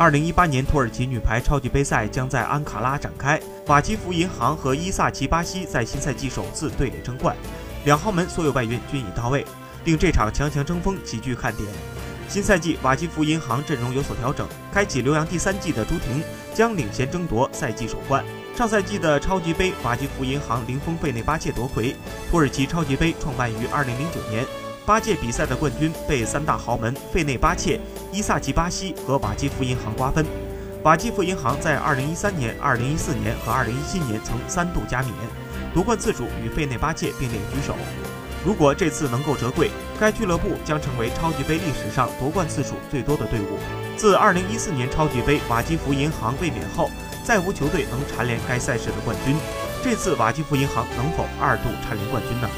二零一八年土耳其女排超级杯赛将在安卡拉展开，瓦基弗银行和伊萨奇巴西在新赛季首次对垒争冠，两号门所有外援均已到位，令这场强强争锋极具看点。新赛季瓦基弗银行阵容有所调整，开启留洋第三季的朱婷将领衔争夺赛季首冠。上赛季的超级杯，瓦基弗银行零封费内巴切夺魁。土耳其超级杯创办于二零零九年。八届比赛的冠军被三大豪门费内巴切、伊萨奇巴西和瓦基弗银行瓜分。瓦基弗银行在2013年、2014年和2017年曾三度加冕，夺冠次数与费内巴切并列居首。如果这次能够折桂，该俱乐部将成为超级杯历史上夺冠次数最多的队伍。自2014年超级杯瓦基弗银行卫冕后，再无球队能蝉联该赛事的冠军。这次瓦基弗银行能否二度蝉联冠军呢？